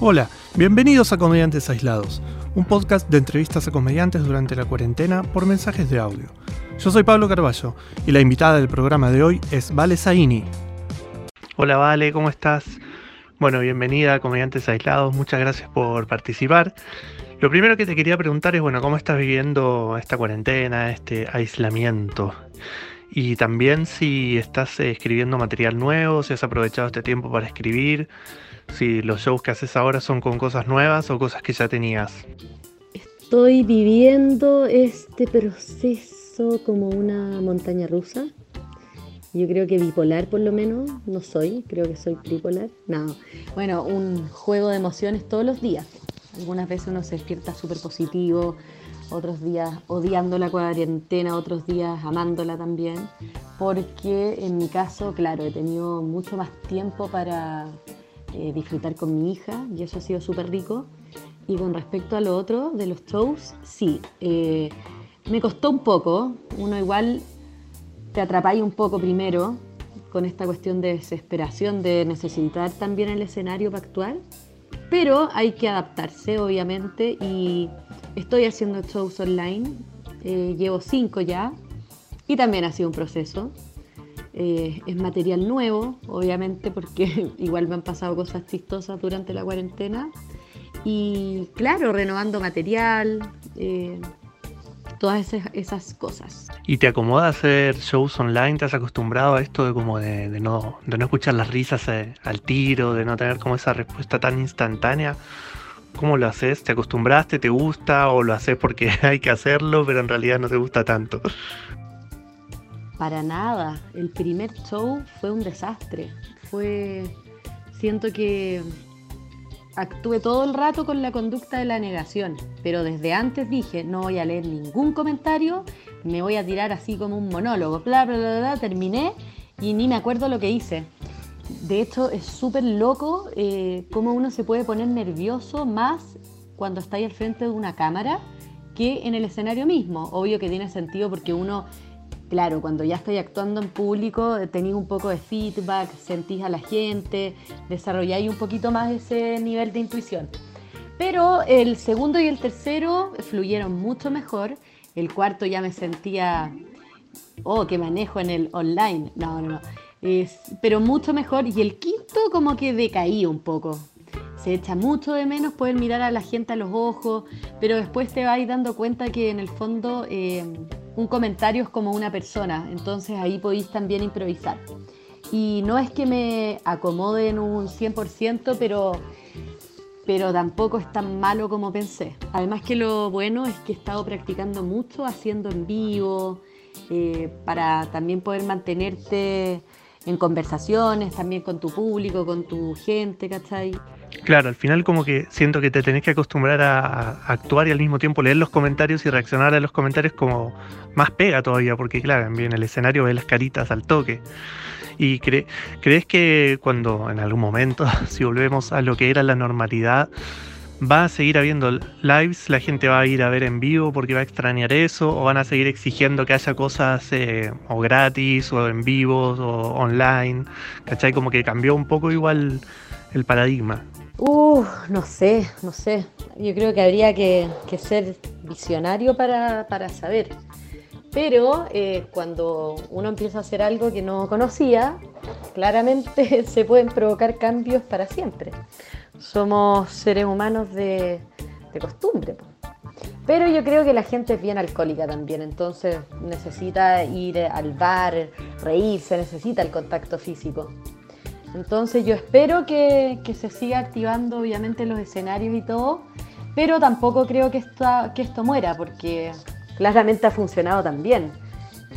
Hola, bienvenidos a Comediantes Aislados, un podcast de entrevistas a comediantes durante la cuarentena por mensajes de audio. Yo soy Pablo Carballo y la invitada del programa de hoy es Vale Zaini. Hola Vale, ¿cómo estás? Bueno, bienvenida a Comediantes Aislados, muchas gracias por participar. Lo primero que te quería preguntar es, bueno, ¿cómo estás viviendo esta cuarentena, este aislamiento? Y también si estás escribiendo material nuevo, si has aprovechado este tiempo para escribir, si los shows que haces ahora son con cosas nuevas o cosas que ya tenías. Estoy viviendo este proceso como una montaña rusa. Yo creo que bipolar por lo menos, no soy, creo que soy tripolar. No, bueno, un juego de emociones todos los días. Algunas veces uno se despierta súper positivo, otros días odiando la cuarentena, otros días amándola también, porque en mi caso, claro, he tenido mucho más tiempo para eh, disfrutar con mi hija y eso ha sido súper rico. Y con respecto a lo otro de los shows, sí, eh, me costó un poco. Uno igual te atrapáis un poco primero con esta cuestión de desesperación, de necesitar también el escenario para actuar. Pero hay que adaptarse, obviamente, y estoy haciendo shows online. Eh, llevo cinco ya y también ha sido un proceso. Eh, es material nuevo, obviamente, porque igual me han pasado cosas chistosas durante la cuarentena. Y claro, renovando material, eh, todas esas, cosas. ¿Y te acomoda hacer shows online? ¿Te has acostumbrado a esto de como de, no, de no escuchar las risas eh, al tiro, de no tener como esa respuesta tan instantánea? ¿Cómo lo haces? ¿Te acostumbraste? ¿Te gusta? ¿O lo haces porque hay que hacerlo, pero en realidad no te gusta tanto? Para nada. El primer show fue un desastre. Fue. Siento que actué todo el rato con la conducta de la negación, pero desde antes dije, no voy a leer ningún comentario, me voy a tirar así como un monólogo, bla, bla, bla, bla, terminé y ni me acuerdo lo que hice. De hecho, es súper loco eh, cómo uno se puede poner nervioso más cuando está ahí al frente de una cámara que en el escenario mismo. Obvio que tiene sentido porque uno Claro, cuando ya estoy actuando en público, eh, tenéis un poco de feedback, sentís a la gente, desarrolláis un poquito más ese nivel de intuición. Pero el segundo y el tercero fluyeron mucho mejor. El cuarto ya me sentía, oh, que manejo en el online. No, no, no. Pero mucho mejor. Y el quinto como que decaí un poco. Se echa mucho de menos poder mirar a la gente a los ojos, pero después te vais dando cuenta que en el fondo... Eh, un comentario es como una persona, entonces ahí podéis también improvisar. Y no es que me acomode en un 100%, pero, pero tampoco es tan malo como pensé. Además que lo bueno es que he estado practicando mucho haciendo en vivo, eh, para también poder mantenerte en conversaciones, también con tu público, con tu gente, ¿cachai? Claro, al final como que siento que te tenés que acostumbrar a, actuar y al mismo tiempo leer los comentarios y reaccionar a los comentarios como más pega todavía, porque claro, en el escenario ves las caritas al toque. ¿Y crees que cuando en algún momento, si volvemos a lo que era la normalidad, va a seguir habiendo lives, la gente va a ir a ver en vivo porque va a extrañar eso, o van a seguir exigiendo que haya cosas eh, o gratis, o en vivo, o online? ¿Cachai? Como que cambió un poco igual el paradigma. Uh, no sé, no sé. Yo creo que habría que, ser visionario para, saber. Pero eh, cuando uno empieza a hacer algo que no conocía, claramente se pueden provocar cambios para siempre. Somos seres humanos de, de costumbre. Pero yo creo que la gente es bien alcohólica también, entonces necesita ir al bar, reírse, necesita el contacto físico. Entonces yo espero que, se siga activando obviamente los escenarios y todo, pero tampoco creo que, que esto muera porque claramente ha funcionado también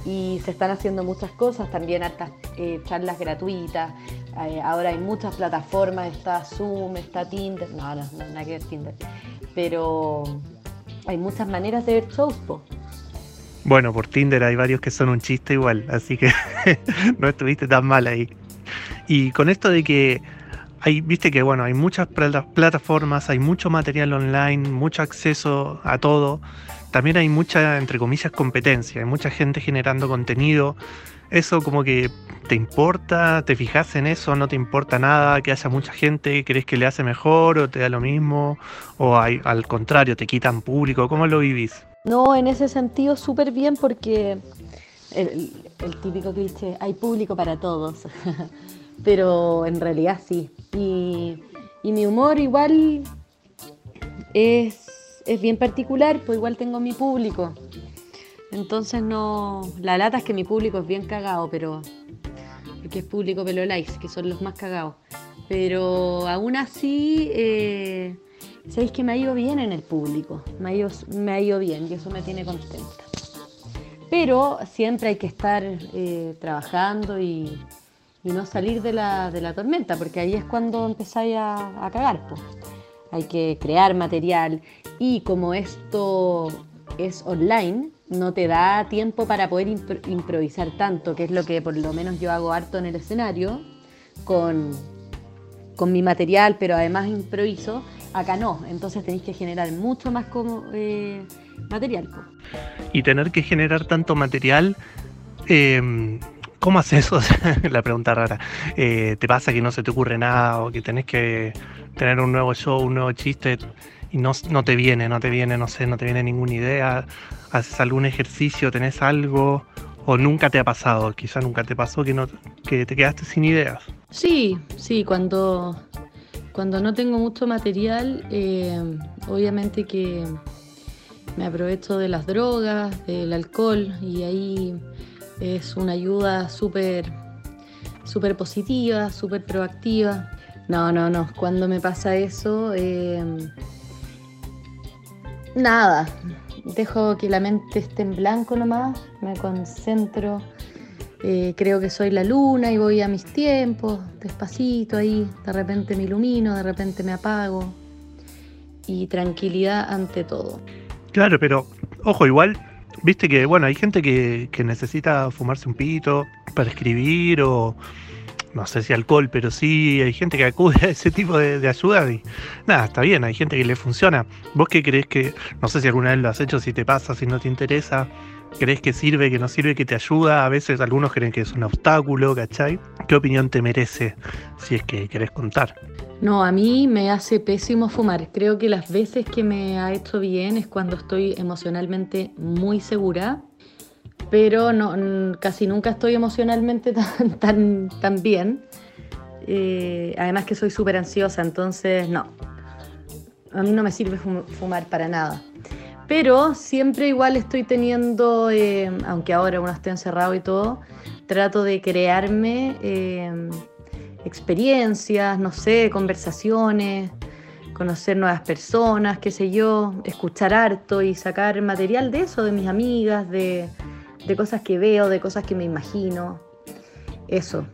y se están haciendo muchas cosas, también hartas eh, charlas gratuitas, eh, ahora hay muchas plataformas, está Zoom, está Tinder, no, no, no, nada que ver Tinder, pero hay muchas maneras de ver shows. Bueno, por Tinder hay varios que son un chiste igual, así que no estuviste tan mal ahí. Y con esto de que hay, viste que bueno, hay muchas plataformas, hay mucho material online, mucho acceso a todo. también hay mucha, entre comillas, competencia, hay mucha gente generando contenido. ¿Eso como que te importa? ¿Te fijas en eso? ¿No te importa nada que haya mucha gente? ¿Crees que le hace mejor o te da lo mismo? ¿O al contrario, te quitan público? ¿Cómo lo vivís? No, en ese sentido súper bien porque el, típico cliché, hay público para todos, pero en realidad sí. Y, mi humor igual es, es, bien particular, pues igual tengo mi público. Entonces no, la lata es que mi público es bien cagado, pero porque es público pelo likes, que son los más cagados. Pero aún así, eh, sabéis que me ha ido bien en el público, me ha ido, me ha ido bien y eso me tiene contenta. Pero siempre hay que estar eh, trabajando y, no salir de la, tormenta, porque ahí es cuando empezáis a, cagar. Hay que crear material y como esto es online, no te da tiempo para poder improvisar tanto, que es lo que por lo menos yo hago harto en el escenario, con, con mi material, pero además improviso. Acá no, entonces tenéis que generar mucho más como, eh, material. Y tener que generar tanto material, em, ¿cómo haces eso? La pregunta rara. Eh, ¿Te pasa que no se te ocurre nada o que tenés que tener un nuevo show, un nuevo chiste y no, no te viene, no te viene, no sé, no te viene ninguna idea? ¿Haces algún ejercicio, tenés algo? ¿O nunca te ha pasado? Quizá nunca te pasó que, no, que te quedaste sin ideas. Sí, sí, cuando, cuando no tengo mucho material, eh, obviamente que me aprovecho de las drogas, del alcohol y ahí es una ayuda súper súper positiva, súper proactiva. No, no, no. Cuando me pasa eso, eh, nada. Dejo que la mente esté en blanco nomás, me concentro. Eh, creo que soy la luna y voy a mis tiempos, despacito ahí. De repente me ilumino, de repente me apago. Y tranquilidad ante todo. Claro, pero ojo, igual, viste que, bueno, hay gente que, necesita fumarse un pito para escribir o no sé si alcohol, pero sí hay gente que acude a ese tipo de, ayuda y nada, está bien, hay gente que le funciona. ¿Vos qué crees que, no sé si alguna vez lo has hecho, si te pasa, si no te interesa, crees que sirve, que no sirve, que te ayuda? A veces algunos creen que es un obstáculo, ¿cachai? ¿Qué opinión te merece si es que querés contar? No, a mí me hace pésimo fumar. Creo que las veces que me ha hecho bien es cuando estoy emocionalmente muy segura, pero no, casi nunca estoy emocionalmente tan, tan, tan bien. Eh, además que soy súper ansiosa, entonces no. A mí no me sirve fumar para nada. Pero siempre igual estoy teniendo, eh, aunque ahora uno esté encerrado y todo, trato de crearme... Eh, experiencias, no sé, conversaciones, conocer nuevas personas, qué sé yo, escuchar harto y sacar material de eso, de mis amigas, de, cosas que veo, de cosas que me imagino. Eso.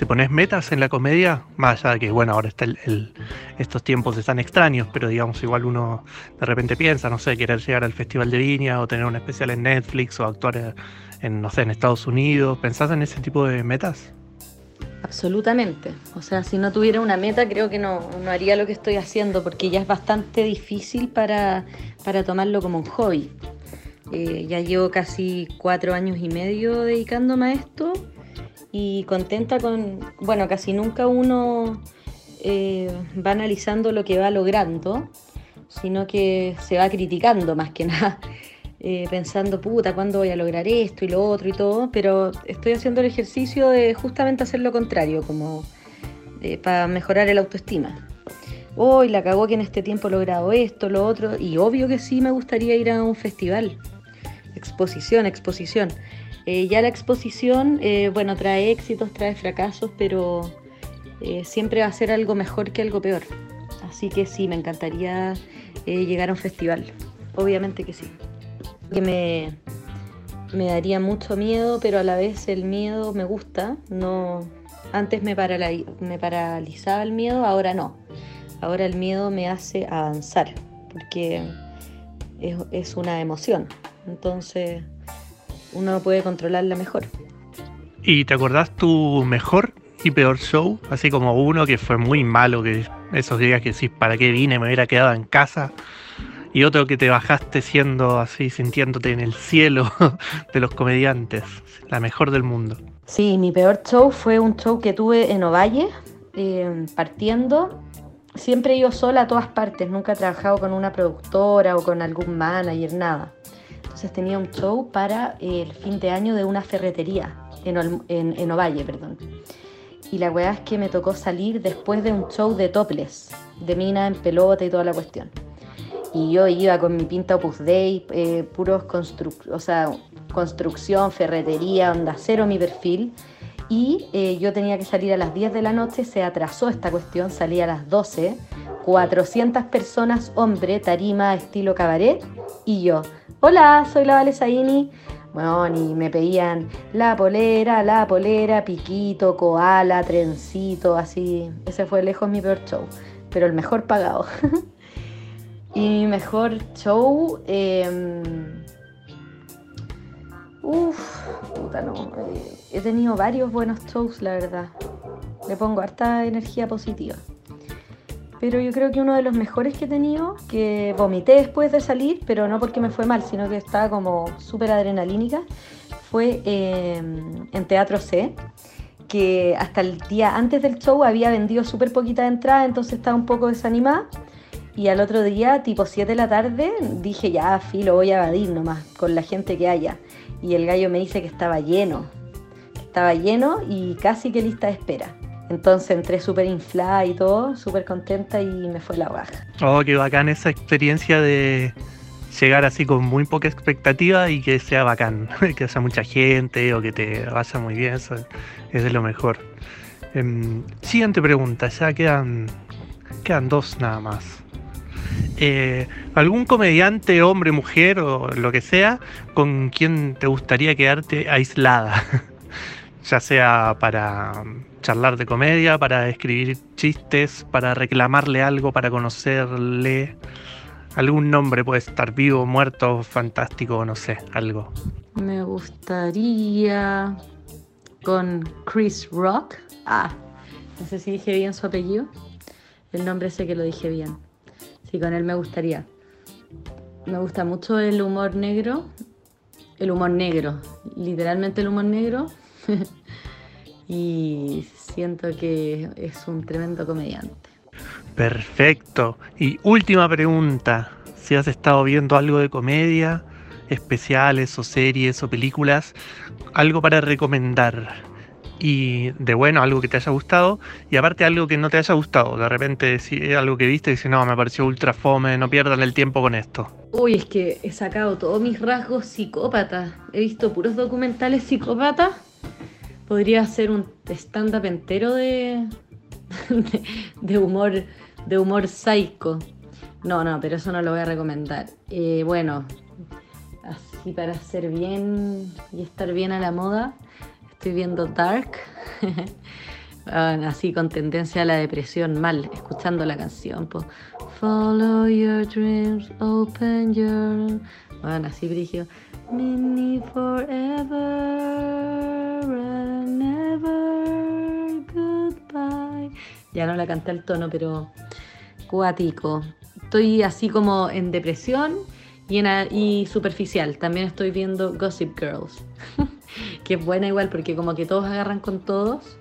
¿Te pones metas en la comedia? Más allá de que, bueno, ahora está el, estos tiempos están extraños, pero digamos, igual uno de repente piensa, no sé, querer llegar al Festival de Viña o tener un especial en Netflix o actuar en, no sé, en Estados Unidos. ¿Pensás en ese tipo de metas? Absolutamente. O sea, si no tuviera una meta, creo que no, haría lo que estoy haciendo, porque ya es bastante difícil para, tomarlo como un hobby. Eh, ya llevo casi cuatro años y medio dedicándome a esto y contenta con, bueno, casi nunca uno eh, va analizando lo que va logrando, sino que se va criticando más que nada. Eh, pensando, puta, ¿cuándo voy a lograr esto y lo otro y todo? Pero estoy haciendo el ejercicio de justamente hacer lo contrario, como eh, para mejorar el autoestima. Hoy la cagó que en este tiempo he logrado esto, lo otro, y obvio que sí me gustaría ir a un festival. Exposición, exposición. Eh, ya la exposición, bueno, trae éxitos, trae fracasos, pero siempre va a ser algo mejor que algo peor. Así que sí, me encantaría llegar a un festival. Obviamente que sí que me, me daría mucho miedo, pero a la vez el miedo me gusta. No, antes me, me paralizaba el miedo, ahora no. Ahora el miedo me hace avanzar, porque es, es una emoción. Entonces uno puede controlarla mejor. ¿Y te acordás tu mejor y peor show? Así como uno que fue muy malo, que esos días que decís, ¿para qué vine? Me hubiera quedado en casa y otro que te bajaste siendo así, sintiéndote en el cielo de los comediantes, la mejor del mundo. Sí, mi peor show fue un show que tuve en Ovalle, eh, partiendo. Siempre he ido sola a todas partes, nunca he trabajado con una productora o con algún manager, nada. Entonces tenía un show para el fin de año de una ferretería en, Ovalle, perdón. Y la weá es que me tocó salir después de un show de topless, de mina en pelota y toda la cuestión. Y yo iba con mi pinta Opus Dei, eh, puros constru o sea, construcción, ferretería, onda cero mi perfil. Y eh, yo tenía que salir a las 10 de la noche, se atrasó esta cuestión, salí a las 12, 400 personas, hombre, tarima, estilo cabaret, y yo, hola, soy la Vale Saini. Bueno, y me pedían la polera, la polera, piquito, koala, trencito, así. Ese fue lejos mi peor show, pero el mejor pagado. y mi mejor show... Eh, Uf, puta no. Eh, he tenido varios buenos shows, la verdad. Le pongo harta energía positiva. Pero yo creo que uno de los mejores que he tenido, que vomité después de salir, pero no porque me fue mal, sino que estaba como súper adrenalínica, fue em, en Teatro C, que hasta el día antes del show había vendido súper poquita entrada, entonces estaba un poco desanimada. Y al otro día, tipo 7 de la tarde, dije ya, filo, voy a evadir nomás con la gente que haya y el gallo me dice que estaba lleno, estaba lleno y casi que lista de espera. Entonces entré súper inflada y todo, súper contenta y me fue la baja. Oh, qué bacán esa experiencia de llegar así con muy poca expectativa y que sea bacán, que haya mucha gente o que te vaya muy bien, eso es de lo mejor. Em, siguiente pregunta, ya quedan, quedan dos nada más. Eh, algún comediante, hombre, mujer o lo que sea, con quien te gustaría quedarte aislada, ya sea para charlar de comedia, para escribir chistes, para reclamarle algo, para conocerle. Algún nombre puede estar vivo, muerto, fantástico, no sé, algo. Me gustaría con Chris Rock. Ah, no sé si dije bien su apellido. El nombre sé que lo dije bien. Sí, con él me gustaría. Me gusta mucho el humor negro. El humor negro, literalmente el humor negro. y siento que es un tremendo comediante. Perfecto. Y última pregunta. Si has estado viendo algo de comedia, especiales o series o películas, algo para recomendar y de bueno, algo que te haya gustado, y aparte algo que no te haya gustado. De repente, si algo que viste, dice, no, me pareció ultra fome, no pierdan el tiempo con esto. Uy, es que he sacado todos mis rasgos psicópatas. He visto puros documentales psicópatas. Podría ser un stand-up entero de, de, humor, de humor psycho. No, no, pero eso no lo voy a recomendar. Eh, bueno, así para ser bien y estar bien a la moda Estoy viendo Dark, así con tendencia a la depresión, mal, escuchando la canción. Follow your dreams, open your. Bueno, así brigio. Mini forever Ya no la canté al tono, pero cuático. Estoy así como en depresión y, en, y superficial. También estoy viendo Gossip Girls. que es buena igual porque como que todos agarran con todos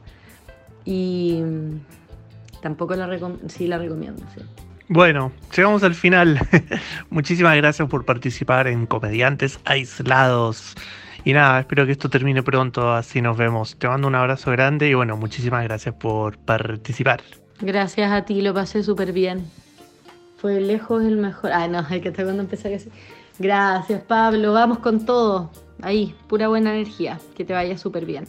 y tampoco la, sí la recomiendo. Bueno, llegamos al final. Muchísimas gracias por participar en Comediantes Aislados. Y nada, espero que esto termine pronto, así nos vemos. Te mando un abrazo grande y bueno, muchísimas gracias por participar. Gracias a ti, lo pasé súper bien. Fue lejos el mejor. Ah, no, hay que estar cuando empecé a decir. Gracias, Pablo. Vamos con todo. Ahí, pura buena energía. Que te vaya súper bien.